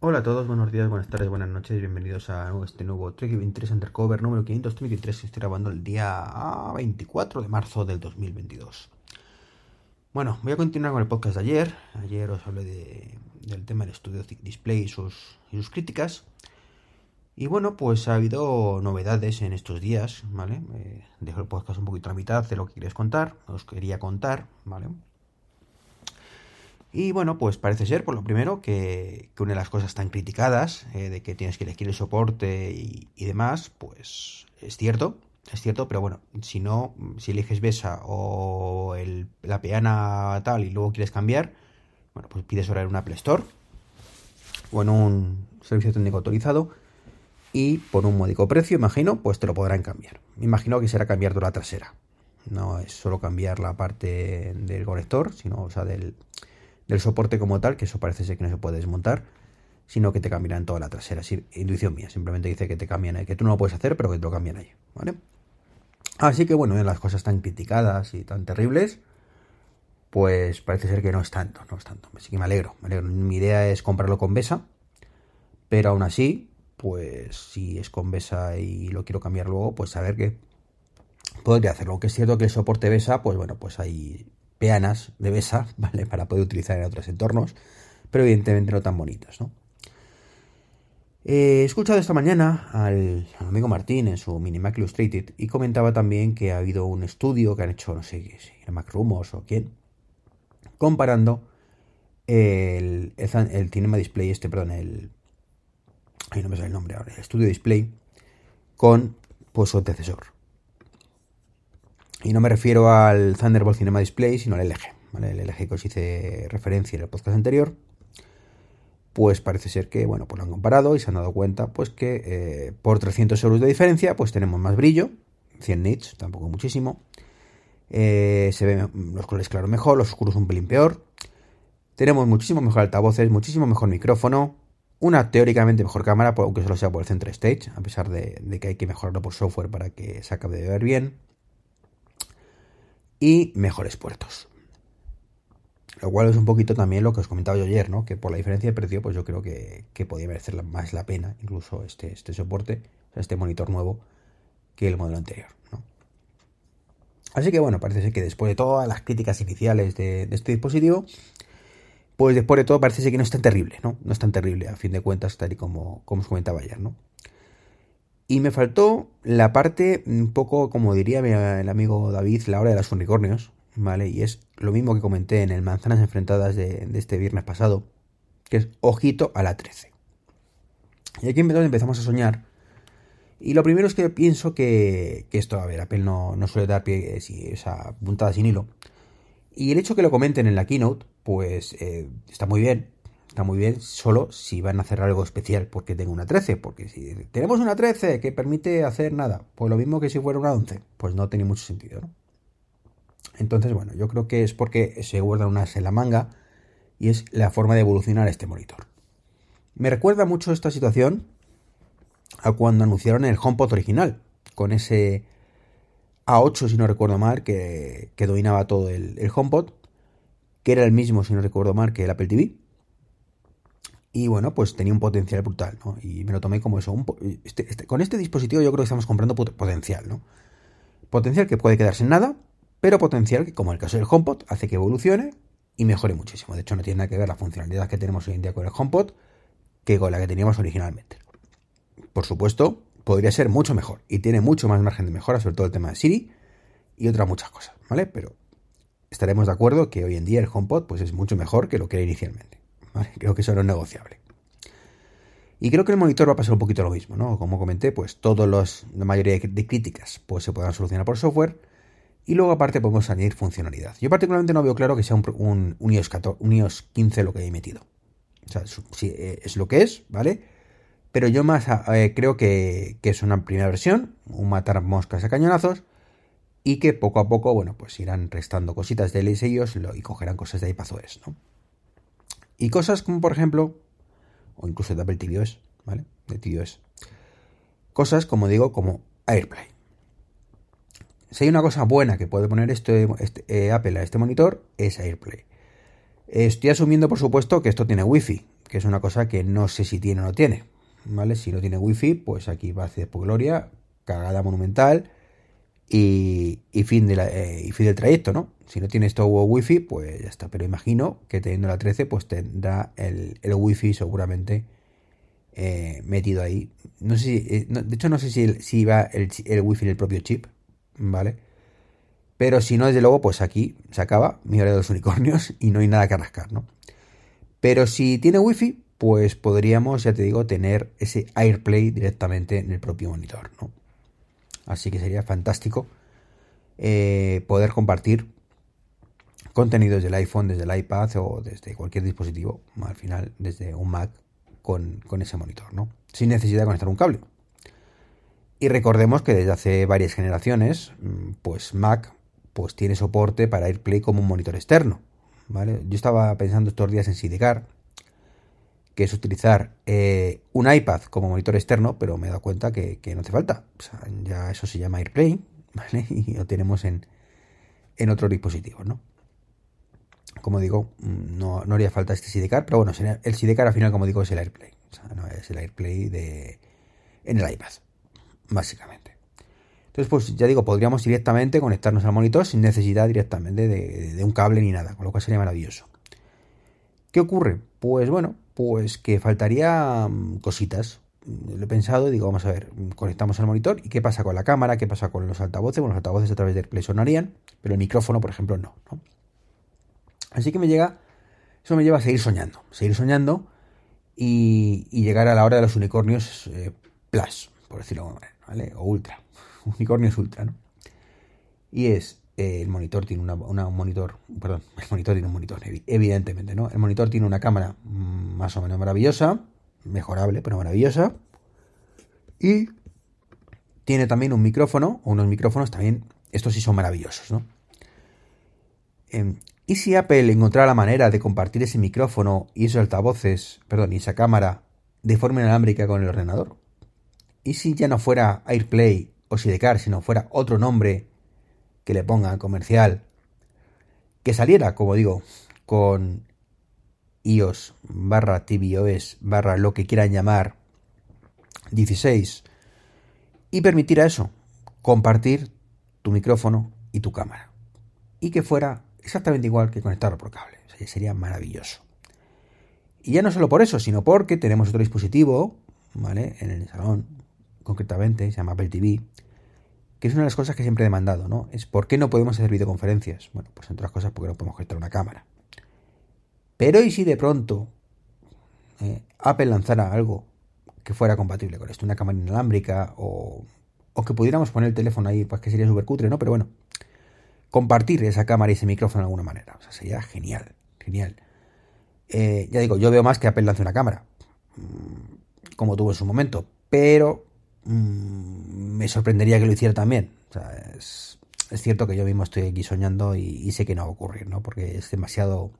Hola a todos, buenos días, buenas tardes, buenas noches, bienvenidos a este nuevo Trek 23 Undercover número 533 que estoy grabando el día 24 de marzo del 2022. Bueno, voy a continuar con el podcast de ayer. Ayer os hablé de, del tema del estudio Display y sus, y sus críticas. Y bueno, pues ha habido novedades en estos días, ¿vale? Eh, dejo el podcast un poquito a la mitad de lo que queréis contar, os quería contar, ¿vale? Y bueno, pues parece ser, por lo primero, que, una de las cosas tan criticadas, eh, de que tienes que elegir el soporte y, demás, pues es cierto, es cierto, pero bueno, si no, si eliges Besa o el, la peana tal y luego quieres cambiar, bueno, pues pides ahora en un Apple Store o en un servicio técnico autorizado y por un módico precio, imagino, pues te lo podrán cambiar. Me imagino que será cambiar de la trasera. No es solo cambiar la parte del conector, sino, o sea, del, del soporte como tal, que eso parece ser que no se puede desmontar, sino que te cambiarán toda la trasera. Es intuición mía, simplemente dice que te cambian ahí, que tú no lo puedes hacer, pero que te lo cambian ahí, ¿vale? Así que bueno, en las cosas tan criticadas y tan terribles, pues parece ser que no es tanto, no es tanto. Así que me alegro, me alegro. Mi idea es comprarlo con Besa, pero aún así, pues si es con Besa y lo quiero cambiar luego, pues a ver qué podría hacerlo. Que es cierto que el soporte Besa, pues bueno, pues hay peanas de besa, ¿vale? Para poder utilizar en otros entornos, pero evidentemente no tan bonitas, ¿no? he escuchado esta mañana al, amigo Martín en su Mini Mac Illustrated y comentaba también que ha habido un estudio que han hecho, no sé si era Mac Rumors o quién, comparando el, el, Cinema Display, este, perdón, el. Ahí no me sale el nombre ahora, el Studio Display, con pues, su antecesor. Y no me refiero al Thunderbolt Cinema Display, sino al LG. ¿vale? El LG que os hice referencia en el podcast anterior. Pues parece ser que, bueno, pues lo han comparado y se han dado cuenta, pues que eh, por 300 euros de diferencia, pues tenemos más brillo, 100 nits, tampoco muchísimo. Eh, se ven los colores claros mejor, los oscuros un pelín peor. Tenemos muchísimo mejor altavoces, muchísimo mejor micrófono, una teóricamente mejor cámara, aunque solo sea por el Center Stage, a pesar de, de que hay que mejorarlo por software para que se acabe de ver bien y mejores puertos. Lo cual es un poquito también lo que os comentaba yo ayer, ¿no? Que por la diferencia de precio, pues yo creo que, que podía merecer más la pena, incluso este, este soporte, este monitor nuevo, que el modelo anterior, ¿no? Así que bueno, parece ser que después de todas las críticas iniciales de, este dispositivo, pues después de todo parece ser que no es tan terrible, ¿no? No es tan terrible, a fin de cuentas, tal y como, como os comentaba ayer, ¿no? Y me faltó la parte un poco, como diría el amigo David, la hora de los unicornios, ¿vale? Y es lo mismo que comenté en el Manzanas Enfrentadas de, este viernes pasado, que es ojito a la 13. Y aquí empezamos a soñar. Y lo primero es que pienso que, esto, a ver, Apple no, no suele dar pie, eh, esa puntada sin hilo. Y el hecho que lo comenten en la keynote, pues eh, está muy bien, está muy bien solo si van a hacer algo especial porque tengo una 13. Porque si tenemos una 13 que permite hacer nada, pues lo mismo que si fuera una 11, pues no tiene mucho sentido. Entonces, bueno, yo creo que es porque se guardan unas en la manga y es la forma de evolucionar este monitor. Me recuerda mucho esta situación a cuando anunciaron el HomePod original, con ese A8, si no recuerdo mal, que, dominaba todo el, el HomePod, que era el mismo, si no recuerdo mal, que el Apple TV y bueno, pues tenía un potencial brutal, ¿no? Y me lo tomé como eso. Este, este, con este dispositivo yo creo que estamos comprando potencial, ¿no? Potencial que puede quedarse en nada, pero potencial que, como el caso del HomePod, hace que evolucione y mejore muchísimo. De hecho, no tiene nada que ver la funcionalidad que tenemos hoy en día con el HomePod que con la que teníamos originalmente. Por supuesto, podría ser mucho mejor y tiene mucho más margen de mejora, sobre todo el tema de Siri y otras muchas cosas, ¿vale? Pero estaremos de acuerdo que hoy en día el HomePod pues, es mucho mejor que lo que era inicialmente. Creo que eso no es negociable. Y creo que el monitor va a pasar un poquito lo mismo, ¿no? Como comenté, pues todos los, la mayoría de críticas pues se puedan solucionar por software y luego aparte podemos añadir funcionalidad. Yo particularmente no veo claro que sea un, un, iOS, 15 lo que he metido. O sea, sí, eh, es lo que es, ¿vale? Pero yo más eh, creo que, es una primera versión, un matar moscas a cañonazos, y que poco a poco, bueno, pues irán restando cositas de LSIOS y cogerán cosas de iPadOS, ¿no? Y cosas como, por ejemplo, o incluso de Apple tvOS, ¿vale? De tvOS. Cosas, como digo, como AirPlay. Si hay una cosa buena que puede poner este, este eh, Apple a este monitor, es AirPlay. Estoy asumiendo, por supuesto, que esto tiene Wi-Fi, que es una cosa que no sé si tiene o no tiene. ¿Vale? Si no tiene Wi-Fi, pues aquí va a hacer por gloria, cagada monumental y, fin eh, fin del trayecto, ¿no? Si no tiene esto Wi-Fi, pues ya está. Pero imagino que teniendo la 13, pues tendrá el, el Wi-Fi seguramente eh, metido ahí. No sé si, eh, de hecho, no sé si, si va el, el Wi-Fi en el propio chip, ¿vale? Pero si no, desde luego, pues aquí se acaba mi hora de los unicornios y no hay nada que rascar, ¿no? Pero si tiene wifi, pues podríamos, ya te digo, tener ese AirPlay directamente en el propio monitor, ¿no? Así que sería fantástico eh, poder compartir contenidos del iPhone, desde el iPad o desde cualquier dispositivo, al final desde un Mac con, con ese monitor, ¿no? Sin necesidad de conectar un cable. Y recordemos que desde hace varias generaciones, mm, pues Mac pues tiene soporte para AirPlay como un monitor externo. ¿vale? Yo estaba pensando estos días en Sidecar, que es utilizar eh, un iPad como monitor externo, pero me he dado cuenta que, no hace falta. ya eso se llama AirPlay, ¿vale? Y lo tenemos en, en otros dispositivos, ¿no? Como digo, no, haría falta este Sidecar, pero bueno, el Sidecar al final, como digo, es el AirPlay. O sea, no es el AirPlay de, en el iPad, básicamente. Entonces, pues ya digo, podríamos directamente conectarnos al monitor sin necesidad directamente de, un cable ni nada, con lo cual sería maravilloso. ¿Qué ocurre? Pues bueno, pues que faltaría mm, cositas. Lo he pensado y digo, vamos a ver, conectamos al monitor y qué pasa con la cámara, qué pasa con los altavoces. Bueno, los altavoces a través de AirPlay sonarían, pero el micrófono, por ejemplo, no, Así que me llega, eso me lleva a seguir soñando, seguir soñando y, llegar a la hora de los unicornios eh, plus, por decirlo de ¿vale? O ultra unicornio es ultra, ¿no? Y es, eh, el monitor tiene una, un monitor, perdón, el monitor tiene un monitor, evidentemente, ¿no? El monitor tiene una cámara mm, más o menos maravillosa, mejorable, pero maravillosa. Y tiene también un micrófono, o unos micrófonos también, estos sí son maravillosos, ¿no? Em, ¿Y si Apple encontrara la manera de compartir ese micrófono y esos altavoces, perdón, y esa cámara de forma inalámbrica con el ordenador? ¿Y si ya no fuera AirPlay o Sidecar, si no fuera otro nombre que le ponga comercial, que saliera, como digo, con iOS barra tvOS barra lo que quieran llamar 16 y permitiera eso, compartir tu micrófono y tu cámara. Y que fuera exactamente igual que conectarlo por cable. sería maravilloso. Y ya no solo por eso, sino porque tenemos otro dispositivo, ¿vale? En el salón, concretamente, se llama Apple TV, que es una de las cosas que siempre he demandado, ¿no? Es por qué no podemos hacer videoconferencias. Bueno, pues entre otras cosas porque no podemos conectar una cámara. Pero ¿y si de pronto eh, Apple lanzara algo que fuera compatible con esto? Una cámara inalámbrica o, o que pudiéramos poner el teléfono ahí, pues que sería súper cutre, ¿no? Pero bueno, compartir esa cámara y ese micrófono de alguna manera. O sea, sería genial, genial. Eh, ya digo, yo veo más que Apple lance una cámara, mm, como tuvo en su momento, pero Mm, me sorprendería que lo hiciera también. es, cierto que yo mismo estoy aquí soñando y, sé que no va a ocurrir, ¿no? Porque es demasiado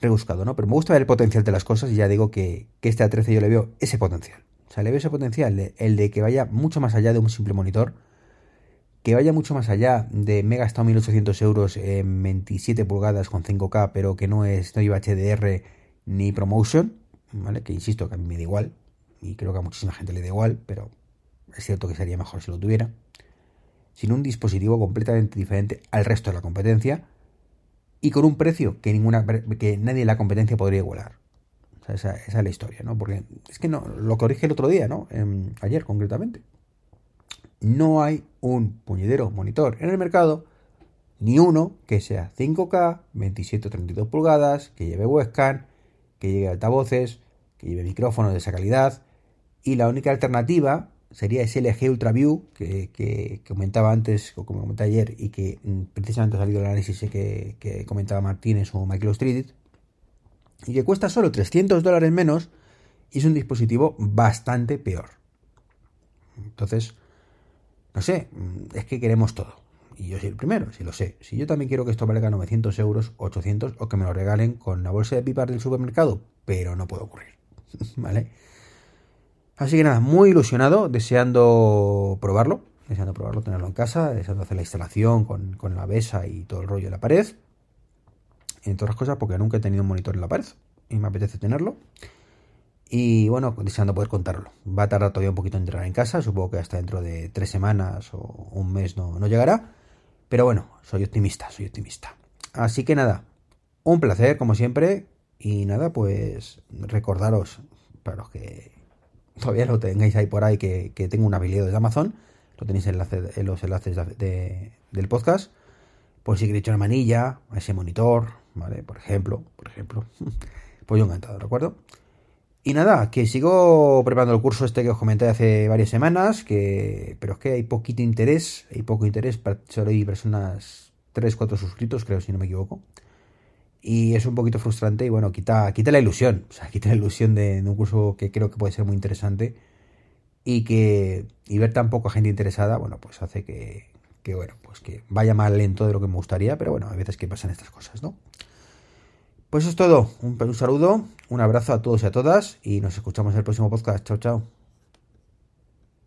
rebuscado, ¿no? Pero me gusta ver el potencial de las cosas y ya digo que, este A13 yo le veo ese potencial. O sea, le veo ese potencial, el de que vaya mucho más allá de un simple monitor, que vaya mucho más allá de me he gastado 1800 euros en 27 pulgadas con 5K, pero que no es no lleva HDR ni promotion, ¿vale? Que insisto que a mí me da igual, y creo que a muchísima gente le da igual, pero es cierto que sería mejor si lo tuviera, sin un dispositivo completamente diferente al resto de la competencia y con un precio que ninguna que nadie en la competencia podría igualar. esa, es la historia, ¿no? Porque es que no, lo corrige el otro día, ¿no? ayer concretamente. No hay un puñedero monitor en el mercado, ni uno que sea 5K, 27 o 32 pulgadas, que lleve webcam, que lleve altavoces, que lleve micrófonos de esa calidad. Y la única alternativa sería ese LG UltraView que, que, comentaba antes, o como comenté ayer, y que mm, precisamente ha salido el análisis que, que comentaba Martínez o Michael Street, y que cuesta solo 300 dólares menos y es un dispositivo bastante peor. Entonces, no sé, es que queremos todo. Y yo soy el primero, si lo sé. Si yo también quiero que esto valga 900 euros, 800 o que me lo regalen con la bolsa de pipas del supermercado, pero no puede ocurrir. ¿Vale? Así que nada, muy ilusionado, deseando probarlo, deseando probarlo, tenerlo en casa, deseando hacer la instalación con, con la besa y todo el rollo de la pared. Entre otras cosas, porque nunca he tenido un monitor en la pared y me apetece tenerlo. Y bueno, deseando poder contarlo. Va a tardar todavía un poquito en entrar en casa, supongo que hasta dentro de tres semanas o un mes no, no llegará. Pero bueno, soy optimista, soy optimista. Así que nada, un placer como siempre. Y nada, pues recordaros, para los que todavía lo tengáis ahí por ahí, que, tengo un habilidad de Amazon, lo tenéis en, los enlaces del podcast. Por si queréis una manilla a ese monitor, ¿vale? Por ejemplo, por ejemplo. Pues yo encantado, ¿de acuerdo? Y nada, que sigo preparando el curso este que os comenté hace varias semanas, que pero es que hay poquito interés, hay poco interés, solo hay personas 3, 4 suscritos, creo, si no me equivoco. Y es un poquito frustrante y bueno, quita, quita la ilusión, o sea, quita la ilusión de, un curso que creo que puede ser muy interesante y que y ver tan poca gente interesada, bueno, pues hace que, que bueno, pues que vaya más lento de lo que me gustaría, pero bueno, hay veces que pasan estas cosas, ¿no? Pues eso es todo. Un, un saludo, un abrazo a todos y a todas y nos escuchamos en el próximo podcast. Chao, chao.